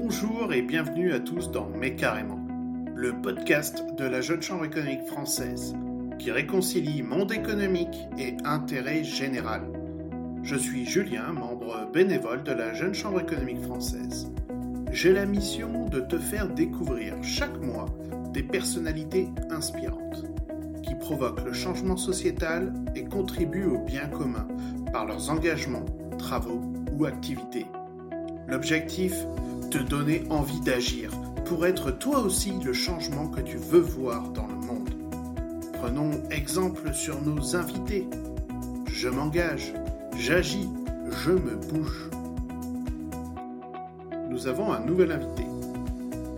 Bonjour et bienvenue à tous dans Mais carrément, le podcast de la Jeune Chambre économique française qui réconcilie monde économique et intérêt général. Je suis Julien, membre bénévole de la Jeune Chambre économique française. J'ai la mission de te faire découvrir chaque mois des personnalités inspirantes qui provoquent le changement sociétal et contribuent au bien commun par leurs engagements, travaux ou activités. L'objectif Te donner envie d'agir pour être toi aussi le changement que tu veux voir dans le monde. Prenons exemple sur nos invités. Je m'engage, j'agis, je me bouge. Nous avons un nouvel invité.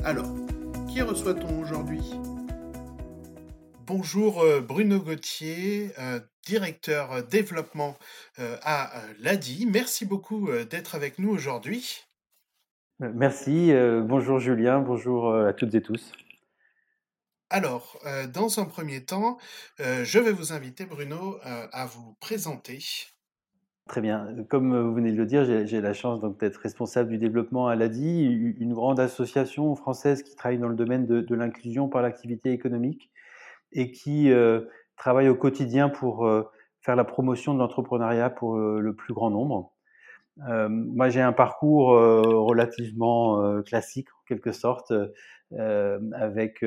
Alors, qui reçoit-on aujourd'hui? Bonjour euh, Bruno Gauthier, euh, directeur euh, développement à l'ADI. Merci beaucoup d'être avec nous aujourd'hui. Merci, bonjour Julien, bonjour à toutes et tous. Alors, dans un premier temps, je vais vous inviter Bruno à vous présenter. Très bien. Comme vous venez de le dire, j'ai la chance d'être responsable du développement à l'ADI, une grande association française qui travaille dans le domaine de l'inclusion par l'activité économique et qui euh, travaille au quotidien pour euh, faire la promotion de l'entrepreneuriat pour euh, le plus grand nombre. Moi, j'ai un parcours relativement classique, en quelque sorte, avec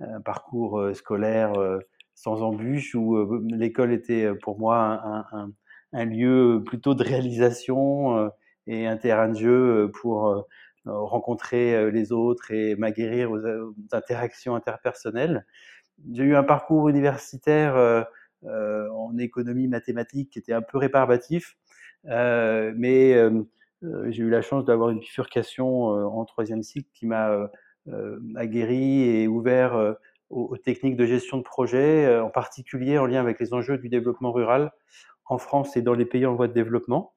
un parcours scolaire sans embûche, où l'école était pour moi un, lieu plutôt de réalisation et un terrain de jeu pour rencontrer les autres et m'aguerrir aux, aux, interactions interpersonnelles. J'ai eu un parcours universitaire euh, euh, en économie mathématique qui était un peu rébarbatif, euh, mais j'ai eu la chance d'avoir une bifurcation en troisième cycle qui m'a aguerri et ouvert aux, techniques de gestion de projet, en particulier en lien avec les enjeux du développement rural en France et dans les pays en voie de développement.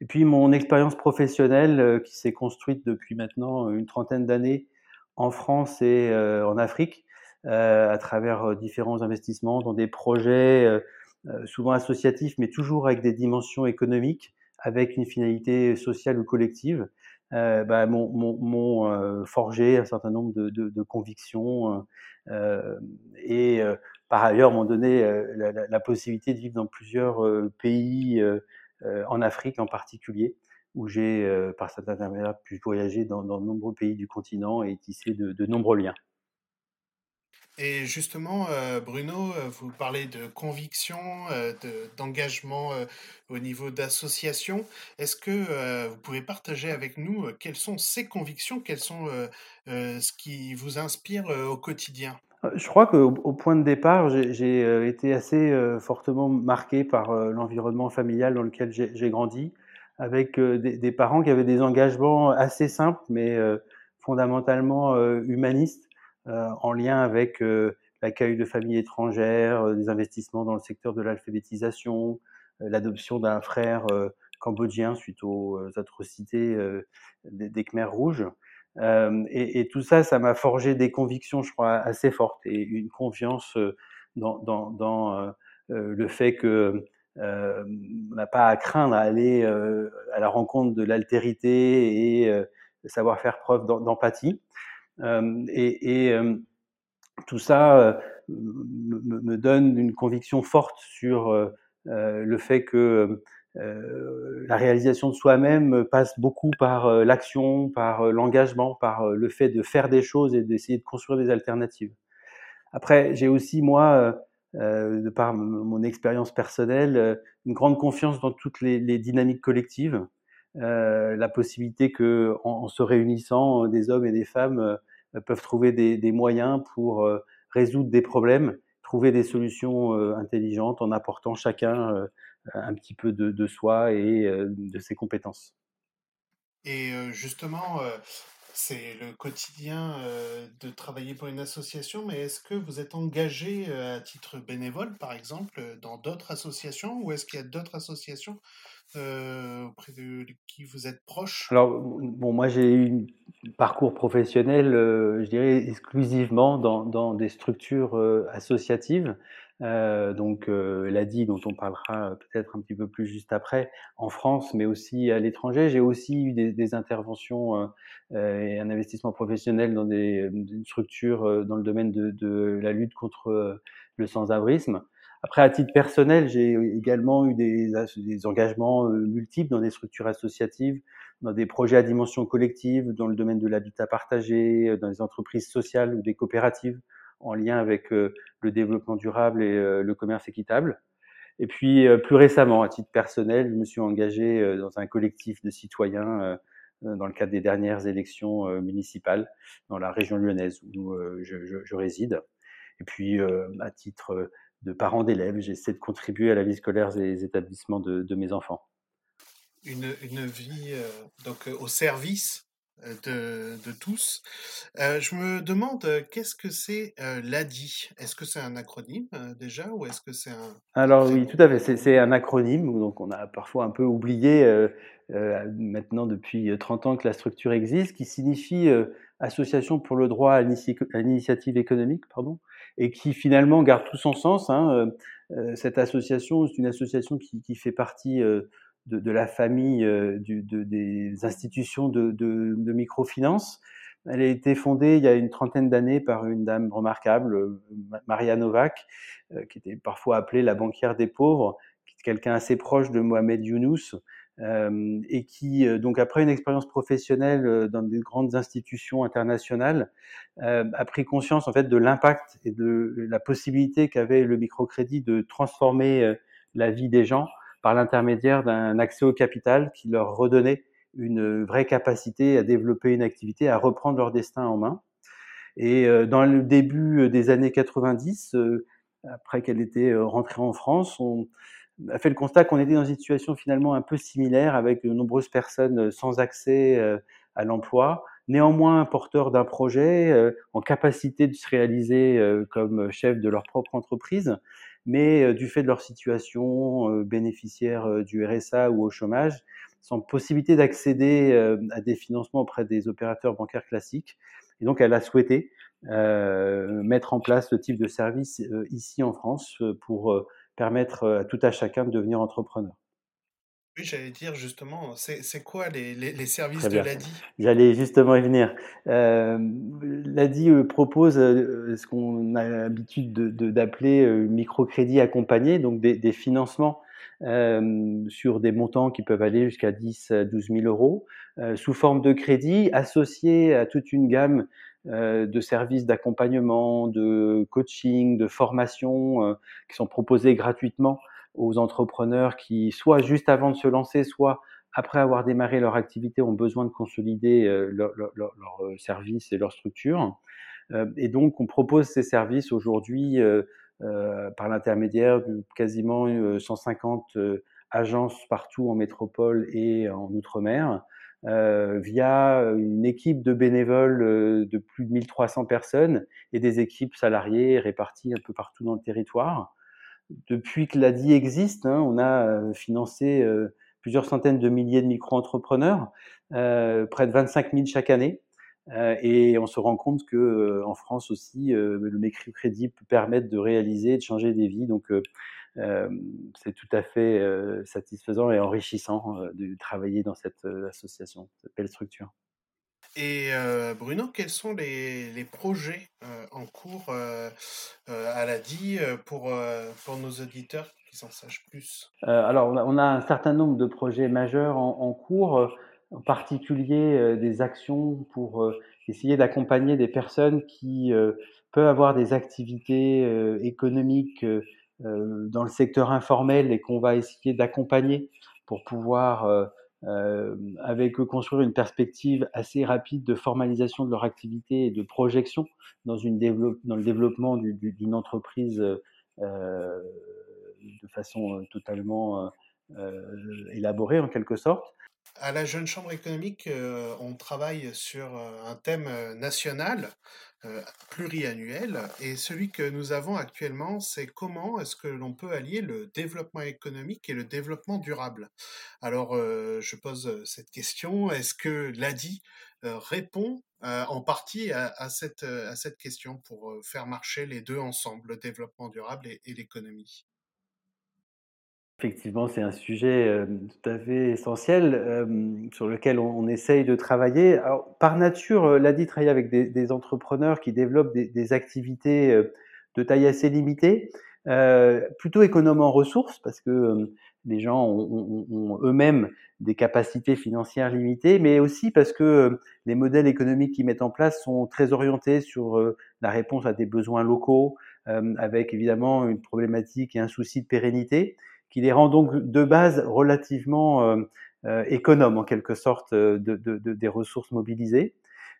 Et puis mon expérience professionnelle qui s'est construite depuis maintenant une trentaine d'années en France et en Afrique à travers différents investissements dans des projets souvent associatifs, mais toujours avec des dimensions économiques, avec une finalité sociale ou collective, euh, bah, m'ont forgé un certain nombre de, de, de convictions euh, et par ailleurs m'ont donné la, la, la, possibilité de vivre dans plusieurs pays en Afrique en particulier où j'ai, par cet intermédiaire, pu voyager dans, dans, de nombreux pays du continent et tisser de, de nombreux liens. Et justement, euh, Bruno, euh, vous parlez de conviction, euh, d'engagement au niveau d'association. Est-ce que vous pouvez partager avec nous quelles sont ces convictions, quelles sont ce qui vous inspire au quotidien? Je crois qu'au au point de départ, j'ai été assez fortement marqué par l'environnement familial dans lequel j'ai grandi, avec des, parents qui avaient des engagements assez simples, mais fondamentalement humanistes en lien avec euh, l'accueil de familles étrangères, euh, des investissements dans le secteur de l'alphabétisation, l'adoption d'un frère cambodgien suite aux atrocités des, des Khmers rouges. Euh, et, tout ça, ça m'a forgé des convictions, je crois, assez fortes et une confiance dans, euh, le fait que euh, on n'a pas à craindre à aller à la rencontre de l'altérité et savoir faire preuve d'empathie. Euh, et, euh, tout ça euh, me, donne une conviction forte sur le fait que la réalisation de soi-même passe beaucoup par l'action, par l'engagement, par le fait de faire des choses et d'essayer de construire des alternatives. Après, j'ai aussi, moi, de par mon expérience personnelle, une grande confiance dans toutes les, dynamiques collectives, la possibilité que, en, se réunissant, des hommes et des femmes peuvent trouver des, moyens pour euh, résoudre des problèmes, trouver des solutions euh, intelligentes en apportant chacun un petit peu de soi et de ses compétences. Et justement, c'est le quotidien de travailler pour une association, mais est-ce que vous êtes engagé à titre bénévole, par exemple, dans d'autres associations, ou est-ce qu'il y a d'autres associations euh, auprès de qui vous êtes proche? Alors, bon, moi j'ai eu un parcours professionnel, euh, je dirais, exclusivement dans, dans des structures euh, associatives. Euh, donc euh, l'ADI dont on parlera peut-être un petit peu plus juste après, en France, mais aussi à l'étranger. J'ai aussi eu des, des interventions euh, et un investissement professionnel dans des, des structures dans le domaine de, de la lutte contre le sans-abrisme. Après, à titre personnel, j'ai également eu des, des, engagements multiples dans des structures associatives, dans des projets à dimension collective, dans le domaine de l'habitat partagé, dans des entreprises sociales ou des coopératives en lien avec euh, le développement durable et euh, le commerce équitable. Et puis euh, plus récemment, à titre personnel, je me suis engagé dans un collectif de citoyens dans le cadre des dernières élections municipales dans la région lyonnaise où je, réside. Et puis, à titre de parent d'élèves, j'essaie de contribuer à la vie scolaire des établissements de, mes enfants. Une vie donc au service de, de tous. Euh, je me demande qu'est-ce que c'est euh, l'ADI? Est-ce que c'est un acronyme euh, déjà ou est-ce que c'est un... Alors oui, tout à fait, c'est un acronyme, donc on a parfois un peu oublié maintenant depuis 30 ans que la structure existe, qui signifie Association pour le droit à l'initiative économique, pardon, et qui finalement garde tout son sens. Hein, cette association, c'est une association qui, qui fait partie de, de la famille euh, du, de, des institutions de, de, microfinance. Elle a été fondée il y a une trentaine d'années par une dame remarquable, euh, Maria Novak, euh, qui était parfois appelée la banquière des pauvres, quelqu'un assez proche de Mohamed Younous, euh, et qui, donc après une expérience professionnelle dans des grandes institutions internationales, euh, a pris conscience en fait de l'impact et de la possibilité qu'avait le microcrédit de transformer la vie des gens par l'intermédiaire d'un accès au capital qui leur redonnait une vraie capacité à développer une activité, à reprendre leur destin en main. Et euh, dans le début des années 90, euh, après qu'elle était euh, rentrée en France, on a fait le constat qu'on était dans une situation finalement un peu similaire avec de nombreuses personnes sans accès à l'emploi, néanmoins porteurs d'un projet, en capacité de se réaliser comme chef de leur propre entreprise, mais euh, du fait de leur situation, euh, bénéficiaire euh, du RSA ou au chômage, sans possibilité d'accéder à des financements auprès des opérateurs bancaires classiques. Et donc, elle a souhaité mettre en place ce type de service ici en France pour permettre à tout à chacun de devenir entrepreneur. Oui, j'allais dire justement, c'est quoi les, les, les services de l'ADI J'allais justement y venir. Euh, L'ADI euh, propose euh, ce qu'on a l'habitude d'appeler microcrédit accompagné, donc des, des financements euh, sur des montants qui peuvent aller jusqu'à 10 à 12 000 euros, euh, sous forme de crédit, associés à toute une gamme de services d'accompagnement, de coaching, de formation qui sont proposés gratuitement aux entrepreneurs qui, soit juste avant de se lancer, soit après avoir démarré leur activité, ont besoin de consolider euh, leur, leur, euh, service et leur structure. Euh, et donc, on propose ces services aujourd'hui par l'intermédiaire de quasiment 150 agences partout en métropole et en outre-mer, euh, via une équipe de bénévoles de plus de 1300 personnes et des équipes salariées réparties un peu partout dans le territoire depuis que l'ADI existe, hein, on a euh, financé euh, plusieurs centaines de milliers de micro-entrepreneurs, euh, près de 25 000 chaque année. et on se rend compte que en France aussi, le microcrédit peut permettre de réaliser, de changer des vies. Donc, c'est tout à fait satisfaisant et enrichissant de travailler dans cette association, cette belle structure. Et euh, Bruno, quels sont les, les projets euh, en cours euh, à l'ADI pour, pour nos auditeurs qui s'en sachent plus? Alors, on a, un certain nombre de projets majeurs en, en cours, en particulier des actions pour essayer d'accompagner des personnes qui peuvent avoir des activités économiques dans le secteur informel et qu'on va essayer d'accompagner pour pouvoir euh, avec construire une perspective assez rapide de formalisation de leur activité et de projection dans, une dans le développement d'une du, entreprise euh, de façon totalement euh, élaborée en quelque sorte. À la Jeune Chambre économique, on travaille sur un thème national euh, pluriannuel. Et celui que nous avons actuellement, c'est comment est-ce que l'on peut allier le développement économique et le développement durable? Alors, euh, je pose cette question. Est-ce que l'ADI répond en partie à, cette, à cette question pour faire marcher les deux ensemble, le développement durable et l'économie? Effectivement, c'est un sujet euh, tout à fait essentiel euh, sur lequel on, essaye de travailler. Alors, par nature, euh, l'ADI travaille avec des, entrepreneurs qui développent des, activités de taille assez limitée, plutôt économes en ressources, parce que les gens ont, eux-mêmes des capacités financières limitées, mais aussi parce que les modèles économiques qu'ils mettent en place sont très orientés sur la réponse à des besoins locaux, avec évidemment une problématique et un souci de pérennité qui les rend donc de base relativement euh, euh, économes en quelque sorte euh, de, de, de, des ressources mobilisées.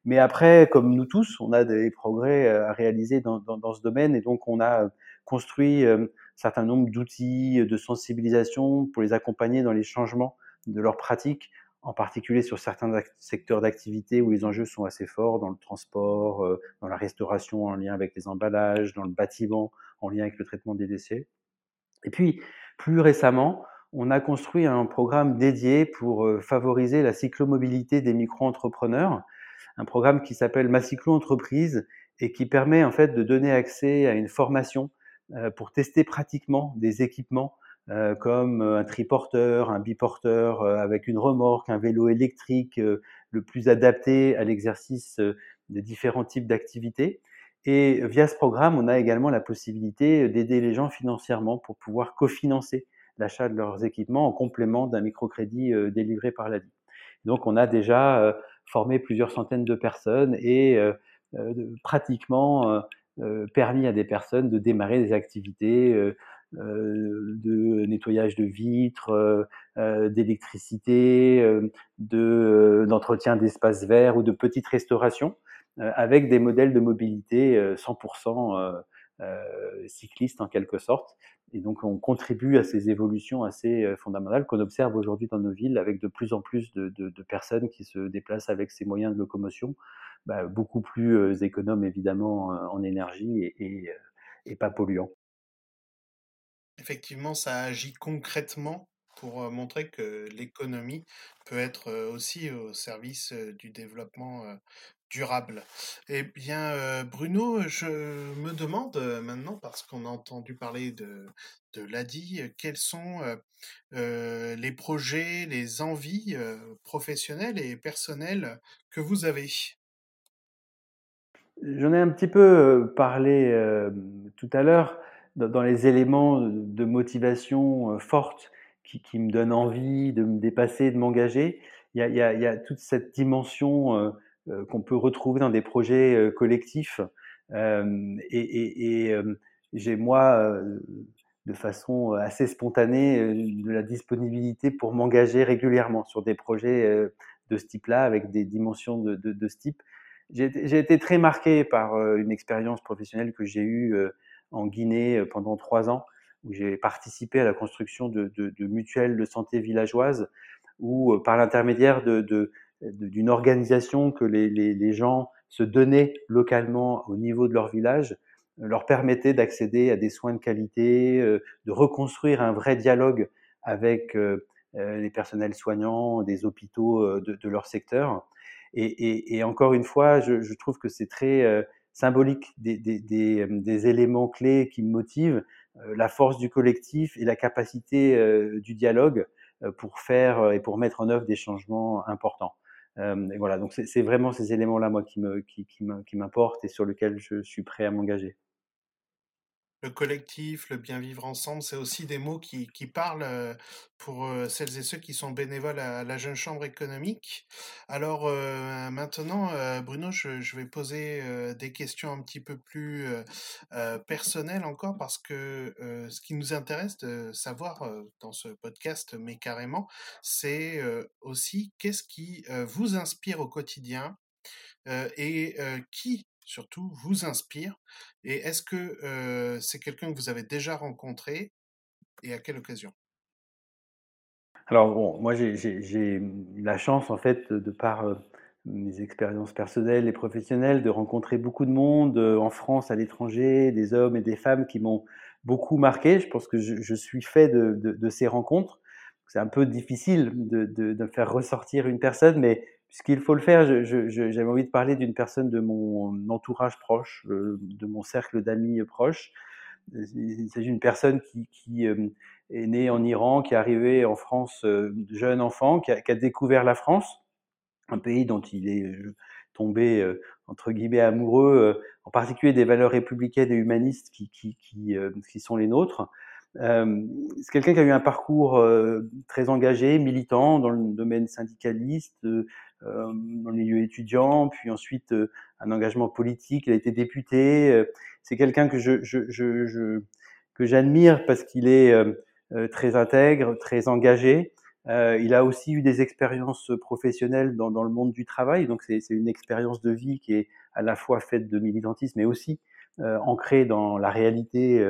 Mais après, comme nous tous, on a des progrès à réaliser dans, dans, dans ce domaine et donc on a construit un certain nombre d'outils de sensibilisation pour les accompagner dans les changements de leurs pratiques, en particulier sur certains secteurs d'activité où les enjeux sont assez forts, dans le transport, dans la restauration en lien avec les emballages, dans le bâtiment en lien avec le traitement des déchets. Et puis, plus récemment, on a construit un programme dédié pour euh, favoriser la cyclomobilité des micro-entrepreneurs, un programme qui s'appelle Ma Cyclo Entreprise et qui permet en fait de donner accès à une formation euh, pour tester pratiquement des équipements euh, comme un triporteur, un biporteur avec une remorque, un vélo électrique le plus adapté à l'exercice des différents types d'activités. Et via ce programme, on a également la possibilité d'aider les gens financièrement pour pouvoir cofinancer l'achat de leurs équipements en complément d'un microcrédit euh, délivré par l'ADI. Donc on a déjà euh, formé plusieurs centaines de personnes et euh, pratiquement permis à des personnes de démarrer des activités de nettoyage de vitres, d'électricité, d'entretien d'espaces verts ou de petites restaurations avec des modèles de mobilité 100% euh, euh, cyclistes en quelque sorte. Et donc, on contribue à ces évolutions assez fondamentales qu'on observe aujourd'hui dans nos villes avec de plus en plus de, personnes qui se déplacent avec ces moyens de locomotion, bah, beaucoup plus économes évidemment en énergie et, pas polluants. Effectivement, ça agit concrètement pour montrer que l'économie peut être aussi au service du développement durable. Eh bien, Bruno, je me demande maintenant, parce qu'on a entendu parler de, de l'ADI, quels sont les projets, les envies professionnelles et personnelles que vous avez? J'en ai un petit peu parlé tout à l'heure dans les éléments de motivation forte qui, me donnent envie de me dépasser, de m'engager. Il, y a toute cette dimension euh, qu'on peut retrouver dans des projets euh, collectifs. Euh, et, j'ai moi, de façon assez spontanée, de la disponibilité pour m'engager régulièrement sur des projets de ce type-là, avec des dimensions de, de, ce type. J'ai été très marqué par une expérience professionnelle que j'ai eue en Guinée pendant trois ans, où j'ai participé à la construction de, de, mutuelles de santé villageoises, où par l'intermédiaire de, d'une organisation que les, les, gens se donnaient localement au niveau de leur village euh, leur permettait d'accéder à des soins de qualité, euh, de reconstruire un vrai dialogue avec euh, les personnels soignants des hôpitaux de, leur secteur. Et, et, encore une fois, je, je trouve que c'est très symbolique des, des, des, des, éléments clés qui me motivent, la force du collectif et la capacité du dialogue pour faire et pour mettre en œuvre des changements importants. Et voilà, donc c'est vraiment ces éléments-là, moi, qui m'importent qui, et sur lesquels je suis prêt à m'engager. Le collectif, le bien vivre ensemble, c'est aussi des mots qui, qui parlent euh, pour euh, celles et ceux qui sont bénévoles à la Jeune Chambre économique. Alors euh, maintenant, Bruno, je, je, vais poser des questions un petit peu plus personnelles encore parce que ce qui nous intéresse de savoir dans ce podcast, mais carrément, c'est aussi qu'est-ce qui vous inspire au quotidien et qui surtout, vous inspire Et est-ce que c'est quelqu'un que vous avez déjà rencontré et à quelle occasion? Alors, bon, moi, j'ai eu la chance, en fait, de par mes expériences personnelles et professionnelles, de rencontrer beaucoup de monde en France, à l'étranger, des hommes et des femmes qui m'ont beaucoup marqué. Je pense que je, suis fait de, ces rencontres. C'est un peu difficile de, faire ressortir une personne, mais puisqu'il faut le faire, j'avais envie de parler d'une personne de mon entourage proche, de mon cercle d'amis proches. Il s'agit d'une personne qui, qui est née en Iran, qui est arrivée en France jeune enfant, qui a, découvert la France un pays dont il est euh, tombé euh, entre guillemets amoureux, euh, en particulier des valeurs républicaines et humanistes qui sont les nôtres. c'est quelqu'un qui a eu un parcours très engagé, militant dans le domaine syndicaliste, dans le milieu étudiant, puis ensuite un engagement politique. Il a été député. c'est quelqu'un que je, je, je, je que j'admire parce qu'il est très intègre, très engagé. Euh, il a aussi eu des expériences professionnelles dans, dans le monde du travail, donc c'est une expérience de vie qui est à la fois faite de militantisme, mais aussi euh, ancrée dans la réalité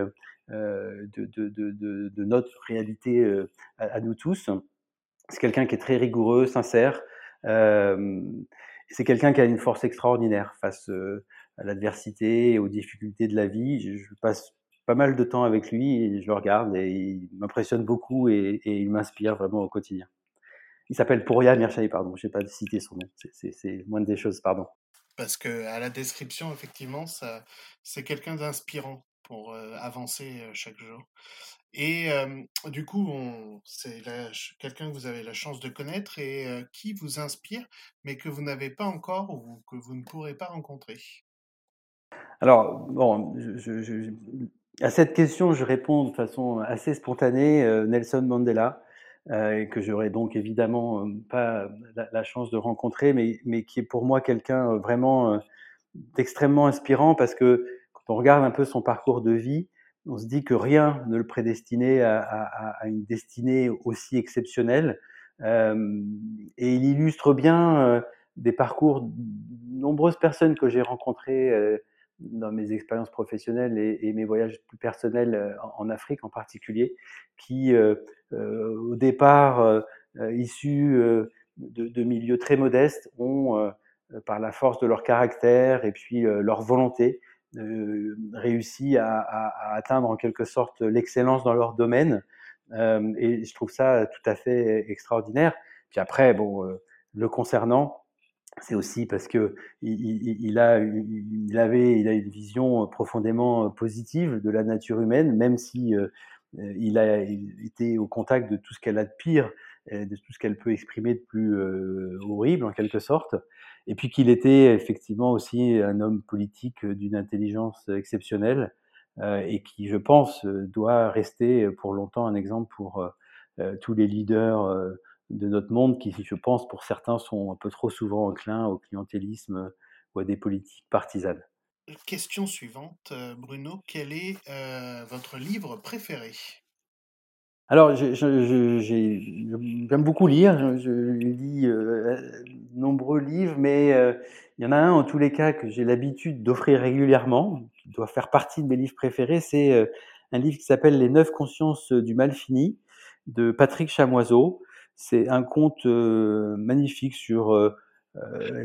euh, de, de, de, de, notre réalité euh, à, à, nous tous. C'est quelqu'un qui est très rigoureux, sincère. C'est quelqu'un qui a une force extraordinaire face à l'adversité et aux difficultés de la vie. Je, passe pas mal de temps avec lui et je le regarde et il m'impressionne beaucoup et, il m'inspire vraiment au quotidien. Il s'appelle Pouria Mirchaï, pardon, je n'ai pas cité son nom, c'est moins des choses, pardon. Parce que à la description, effectivement, c'est quelqu'un d'inspirant pour avancer chaque jour. Et du coup, c'est quelqu'un que vous avez la chance de connaître et qui vous inspire, mais que vous n'avez pas encore ou que vous ne pourrez pas rencontrer? Alors, bon, à cette question, je réponds de façon assez spontanée, Nelson Mandela, que j'aurais donc évidemment pas la, chance de rencontrer, mais, mais qui est pour moi quelqu'un vraiment d'extrêmement inspirant parce que quand on regarde un peu son parcours de vie, on se dit que rien ne le prédestinait à, une destinée aussi exceptionnelle. Euh, et il illustre bien des parcours de nombreuses personnes que j'ai rencontrées dans mes expériences professionnelles et, mes voyages plus personnels euh, en, Afrique en particulier, qui euh, euh, au départ euh, issus de, milieux très modestes ont, par la force de leur caractère et puis leur volonté, réussi à, atteindre en quelque sorte l'excellence dans leur domaine. et je trouve ça tout à fait extraordinaire. Puis après, bon, le concernant, c'est aussi parce que il, a, il avait, il a une vision profondément positive de la nature humaine, même si euh, il a été au contact de tout ce qu'elle a de pire, de tout ce qu'elle peut exprimer de plus euh, horrible en quelque sorte, et puis qu'il était effectivement aussi un homme politique d'une intelligence exceptionnelle euh, et qui, je pense, doit rester pour longtemps un exemple pour tous les leaders de notre monde qui, je pense, pour certains, sont un peu trop souvent enclins au clientélisme ou à des politiques partisanes. Question suivante, euh, Bruno, quel est euh, votre livre préféré? Alors, j'aime beaucoup lire. Je lis euh, nombreux livres, mais euh, il y en a un en tous les cas que j'ai l'habitude d'offrir régulièrement, qui doit faire partie de mes livres préférés. C'est euh, un livre qui s'appelle Les Neuf consciences du mal fini de Patrick Chamoiseau. C'est un conte euh, magnifique sur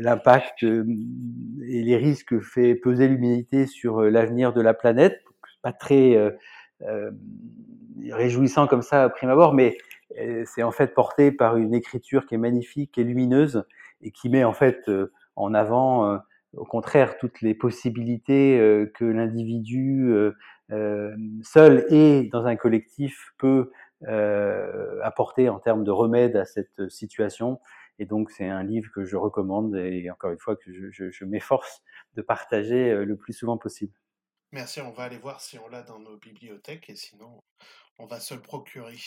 l'impact et les risques que fait peser l'humanité sur l'avenir de la planète. Pas très réjouissant comme ça à prime abord, mais c'est en fait porté par une écriture qui est magnifique et lumineuse et qui met en fait en avant au contraire toutes les possibilités que l'individu seul et dans un collectif peut euh, apporter en termes de remède à cette situation. Et donc, c'est un livre que je recommande et encore une fois que je, je, m'efforce de partager euh, le plus souvent possible. Merci, on va aller voir si on l'a dans nos bibliothèques et sinon, on va se le procurer.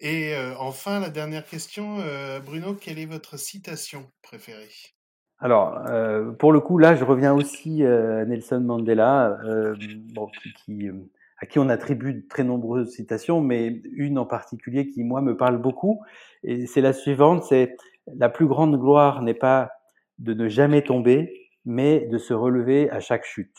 Et euh, enfin, la dernière question, euh, Bruno, quelle est votre citation préférée? Alors, euh, pour le coup, là, je reviens aussi à Nelson Mandela, à qui on attribue de très nombreuses citations, mais une en particulier qui, moi, me parle beaucoup. Et c'est la suivante, c'est la plus grande gloire n'est pas de ne jamais tomber, mais de se relever à chaque chute.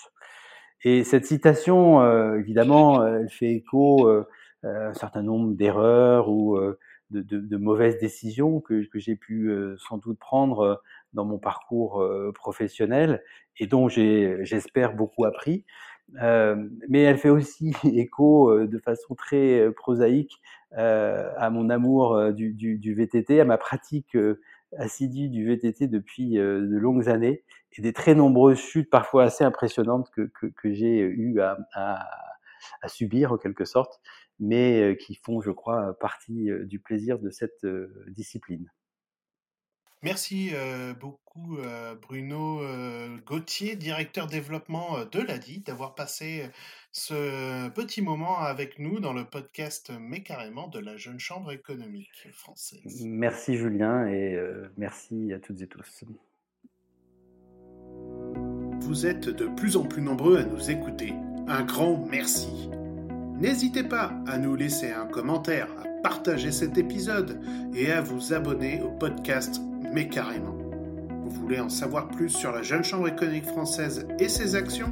Et cette citation, euh, évidemment, elle fait écho euh, à un certain nombre d'erreurs ou euh, de, mauvaises décisions que, que j'ai pu sans doute prendre dans mon parcours professionnel et dont j'ai, j'espère, beaucoup appris. mais elle fait aussi écho de façon très prosaïque à mon amour du, du, du, VTT, à ma pratique assidue du VTT depuis de longues années et des très nombreuses chutes, parfois assez impressionnantes, que, que, j'ai eu à, à, à, subir en quelque sorte, mais qui font, je crois, partie du plaisir de cette discipline. Merci beaucoup Bruno Gauthier, directeur développement de l'ADI, d'avoir passé ce petit moment avec nous dans le podcast Mais carrément de la Jeune Chambre économique française. Merci Julien et merci à toutes et tous. Vous êtes de plus en plus nombreux à nous écouter. Un grand merci. N'hésitez pas à nous laisser un commentaire, à partager cet épisode et à vous abonner au podcast mais carrément. Vous voulez en savoir plus sur la Jeune Chambre économique française et ses actions?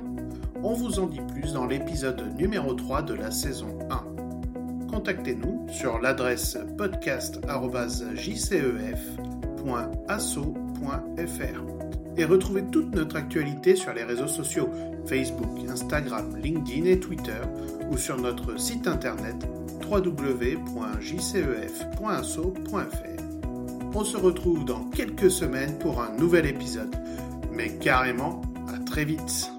On vous en dit plus dans l'épisode numéro 3 de la saison 1. Contactez-nous sur l'adresse podcast.jcef.asso.fr et retrouvez toute notre actualité sur les réseaux sociaux Facebook, Instagram, LinkedIn et Twitter ou sur notre site internet www.jcef.asso.fr. On se retrouve dans quelques semaines pour un nouvel épisode. Mais carrément, à très vite